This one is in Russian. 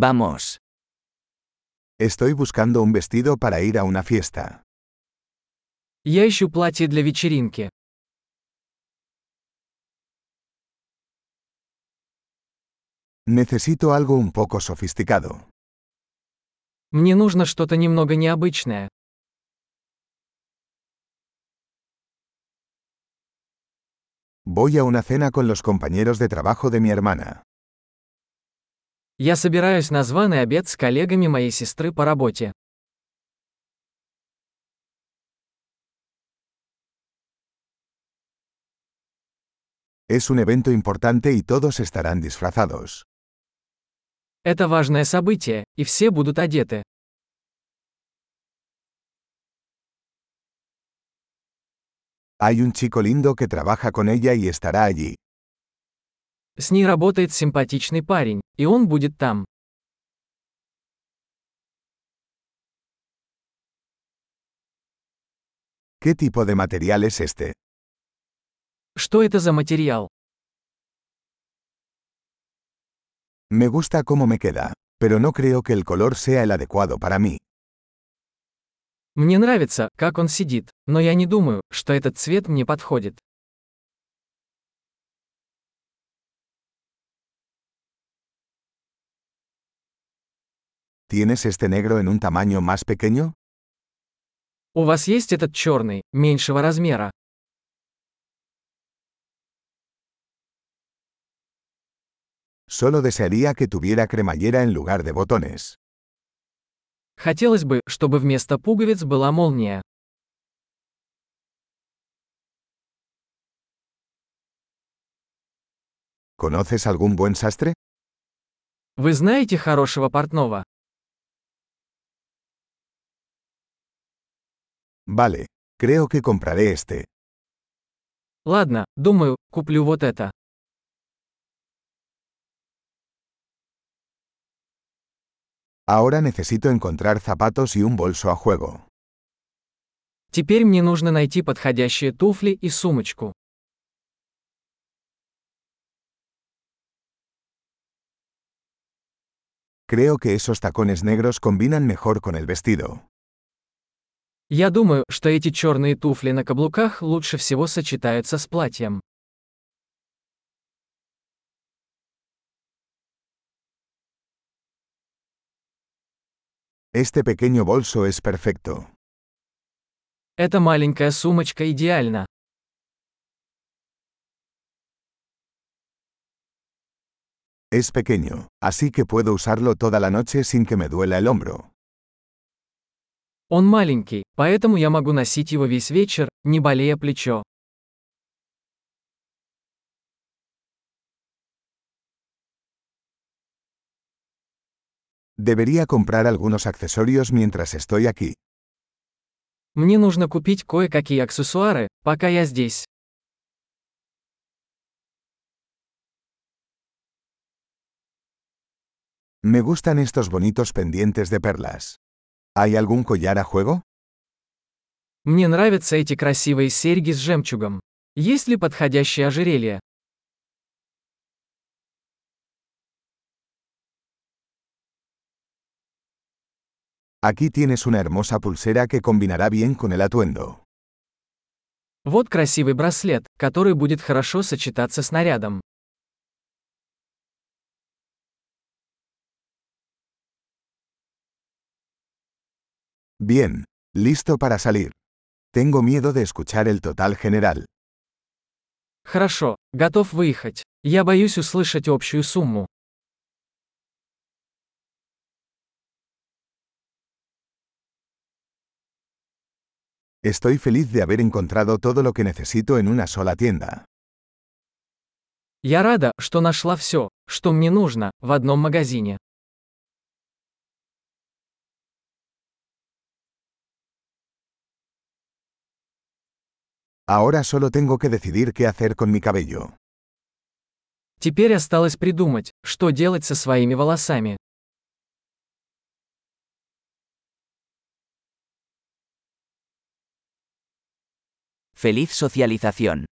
Vamos. Estoy buscando un vestido para ir a una fiesta. Я ищу платье для вечеринки. Necesito algo un poco sofisticado. Мне нужно что-то немного необычное. Voy a una cena con los compañeros de trabajo de mi hermana. Я собираюсь на званый обед с коллегами моей сестры по работе. Es un evento importante y todos estarán disfrazados. Это важное событие, и все будут одеты. Hay un chico lindo que trabaja con ella y estará allí. С ней работает симпатичный парень, и он будет там. ¿Qué tipo de material es este? Что это за материал? Me gusta cómo me queda, pero no creo que el color sea el adecuado para mí. Мне нравится, как он сидит, но я не думаю, что этот цвет мне подходит. ¿Tienes este negro en un tamaño más pequeño? У вас есть этот черный, меньшего размера? Solo desearía que tuviera cremallera en lugar de botones. Хотелось бы, чтобы вместо пуговиц была молния. ¿Conoces algún buen sastre? Вы знаете хорошего портного? Vale, creo que compraré este. Ладно, думаю, куплю вот это. Ahora necesito encontrar zapatos y un bolso a juego. Теперь мне нужно найти подходящие туфли и сумочку. Creo que esos tacones negros combinan mejor con el vestido. Я думаю, что эти черные туфли на каблуках лучше всего сочетаются с платьем. Este pequeño bolso es perfecto. Эта маленькая сумочка идеальна. Es pequeño, así que puedo usarlo toda la noche sin que me duela el hombro. Он маленький, поэтому я могу носить его весь вечер, не болея плечо. Debería comprar algunos accesorios mientras estoy aquí. Мне нужно купить кое-какие аксессуары, пока я здесь. Me gustan estos bonitos pendientes de perlas. ¿Hay algún collar a juego? Мне нравятся эти красивые серьги с жемчугом. Есть ли подходящее ожерелье? Aquí tienes una hermosa pulsera que combinará bien con el atuendo. Вот красивый браслет, который будет хорошо сочетаться с нарядом. Bien, listo para salir. Tengo miedo de escuchar el total general. Хорошо, готов выехать. Я боюсь услышать общую сумму. Estoy feliz de haber encontrado todo lo que necesito en una sola tienda. Я рада, что нашла все, что мне нужно, в одном магазине. Ahora solo tengo que decidir qué hacer con mi cabello. Теперь осталось придумать, что делать со своими волосами. Feliz socialización.